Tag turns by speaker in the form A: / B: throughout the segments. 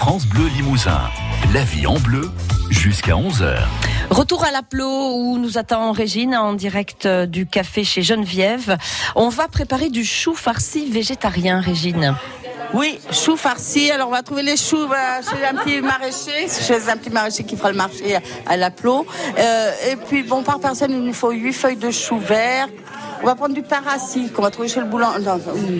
A: France Bleu Limousin. La vie en bleu jusqu'à 11h.
B: Retour à l'aplo où nous attend Régine en direct du café chez Geneviève. On va préparer du chou farci végétarien, Régine.
C: Oui, chou farci. Alors on va trouver les choux bah, chez un petit maraîcher, chez un petit maraîcher qui fera le marché à, l'aplo. Euh, et puis bon, par personne, il nous faut 8 feuilles de chou vert, on va prendre du pain rassis qu'on va trouver chez le boulanger.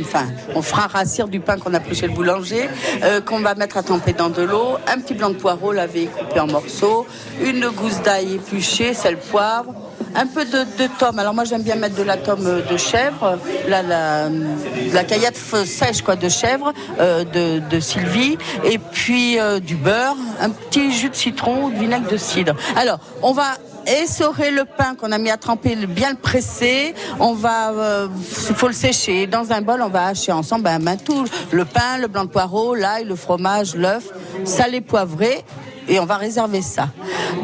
C: Enfin, on fera rassir du pain qu'on a pris chez le boulanger, euh, qu'on va mettre à tremper dans de l'eau, un petit blanc de poireau lavé coupé en morceaux, une gousse d'ail épluchée, sel, poivre, un peu de, de tome. Alors moi j'aime bien mettre de la tome de chèvre, la, la, la caillade sèche quoi de chèvre, euh, de, de, Sylvie, et puis euh, du beurre, un petit jus de citron ou de vinaigre de cidre. Alors on va essorer le pain qu'on a mis à tremper, bien le presser. On va, euh, faut le sécher. Dans un bol, on va hacher ensemble ben, ben, tout le pain, le blanc de poireau, l'ail, le fromage, l'œuf, salé, poivré et on va réserver ça.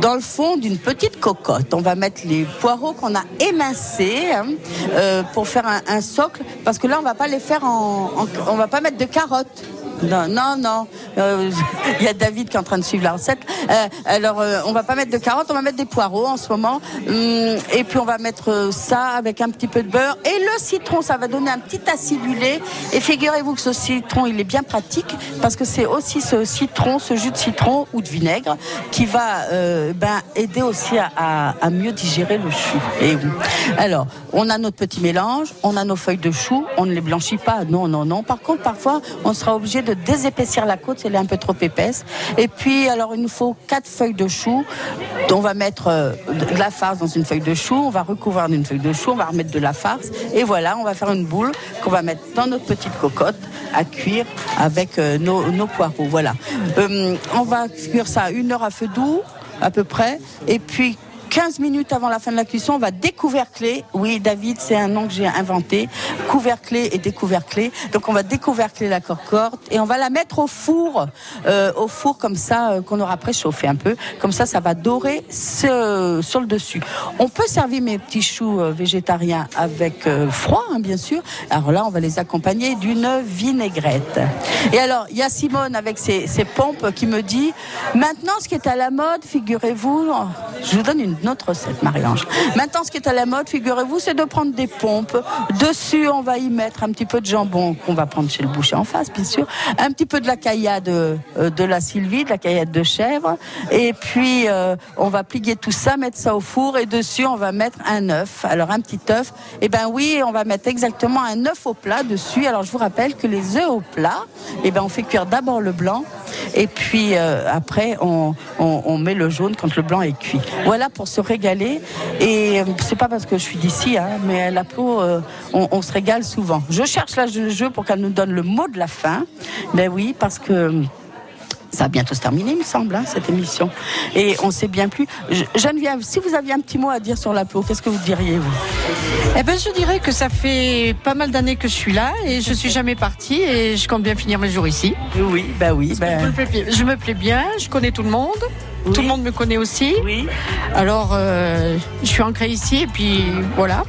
C: Dans le fond d'une petite cocotte, on va mettre les poireaux qu'on a émincés hein, euh, pour faire un, socle, parce que là on va pas les faire en, en on va pas mettre de carottes. Non, non, non. Euh, il y a David qui est en train de suivre la recette. Euh, alors, euh, on va pas mettre de carottes, on va mettre des poireaux en ce moment. Hum, et puis, on va mettre euh, ça avec un petit peu de beurre. Et le citron, ça va donner un petit acidulé. Et figurez-vous que ce citron, il est bien pratique parce que c'est aussi ce citron, ce jus de citron ou de vinaigre qui va ben, aider aussi à, à, mieux digérer le chou. Et, alors, on a notre petit mélange, on a nos feuilles de chou, on ne les blanchit pas. Non, non, non. Par contre, parfois, on sera obligé de désépaissir la côte, elle est un peu trop épaisse. Et puis, alors, il nous faut quatre feuilles de chou. On va mettre euh, de la farce dans une feuille de chou, on va recouvrir d'une feuille de chou, on va remettre de la farce. Et voilà, on va faire une boule qu'on va mettre dans notre petite cocotte à cuire avec euh, nos, nos, poireaux. Voilà. Euh, on va cuire ça une heure à feu doux à peu près. Et puis 15 minutes avant la fin de la cuisson, on va découvercler. Oui, David, c'est un nom que j'ai inventé. Couvercler et découvercler. Donc on va découvercler la corcorde et on va la mettre au four, euh, au four comme ça euh, qu'on aura préchauffé un peu. Comme ça, ça va dorer ce, sur le dessus. On peut servir mes petits choux euh, végétariens avec froid, hein, bien sûr. Alors là, on va les accompagner d'une vinaigrette. Et alors, il y a Simone avec ses, ses pompes qui me dit maintenant, ce qui est à la mode, figurez-vous, je vous donne une notre recette, Marie-Ange. Maintenant, ce qui est à la mode, figurez-vous, c'est de prendre des pompes. Dessus, on va y mettre un petit peu de jambon qu'on va prendre chez le boucher en face, bien sûr. Un petit peu de la caillade euh, de la Sylvie, de la caillade de chèvre. Et puis, euh, on va plier tout ça, mettre ça au four. Et dessus, on va mettre un œuf. Alors, un petit œuf. Eh ben oui, on va mettre exactement un œuf au plat dessus. Alors, je vous rappelle que les œufs au plat, eh ben, on fait cuire d'abord le blanc. Et puis, euh, après, on, on, met le jaune quand le blanc est cuit. Voilà pour se régaler. Et c'est pas parce que je suis d'ici, hein, mais la peau, euh, on, se régale souvent. Je cherche la jeu pour qu'elle nous donne le mot de la fin. Ben oui, parce que ça va bientôt se terminer, il me semble, hein, cette émission. Et on sait bien plus. Geneviève, si vous aviez un petit mot à dire sur la peau, qu'est-ce que vous diriez, vous?
D: Eh ben, je dirais que ça fait pas mal d'années que je suis là et je suis jamais partie et je compte bien finir mes jours ici.
C: Oui, bah oui.
D: Ben... Je, me plais, je me plais bien, je connais tout le monde. Oui. Tout le monde me connaît aussi.
C: Oui.
D: Alors, euh, je suis ancrée ici et puis voilà.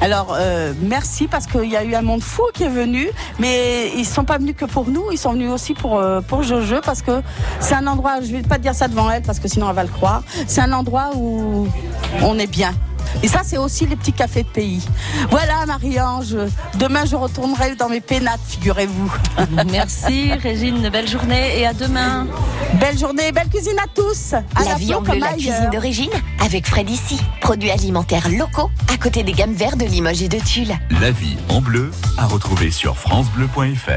C: Alors, euh, merci parce qu'il y a eu un monde fou qui est venu, mais ils ne sont pas venus que pour nous, ils sont venus aussi pour, euh, pour Jojo parce que c'est un endroit, je ne vais pas dire ça devant elle parce que sinon elle va le croire, c'est un endroit où on est bien. Et ça, c'est aussi les petits cafés de pays. Voilà, Marie-Ange. Demain, je retournerai dans mes pénates, figurez-vous.
B: Merci, Régine. Belle journée et à demain.
C: Belle journée, belle cuisine à tous. À
E: la, la vie en bleu, la cuisine de Régine, avec Fred ici. Produits alimentaires locaux, à côté des gammes vertes de Limoges et de Tulle.
A: La vie en bleu, à retrouver sur FranceBleu.fr.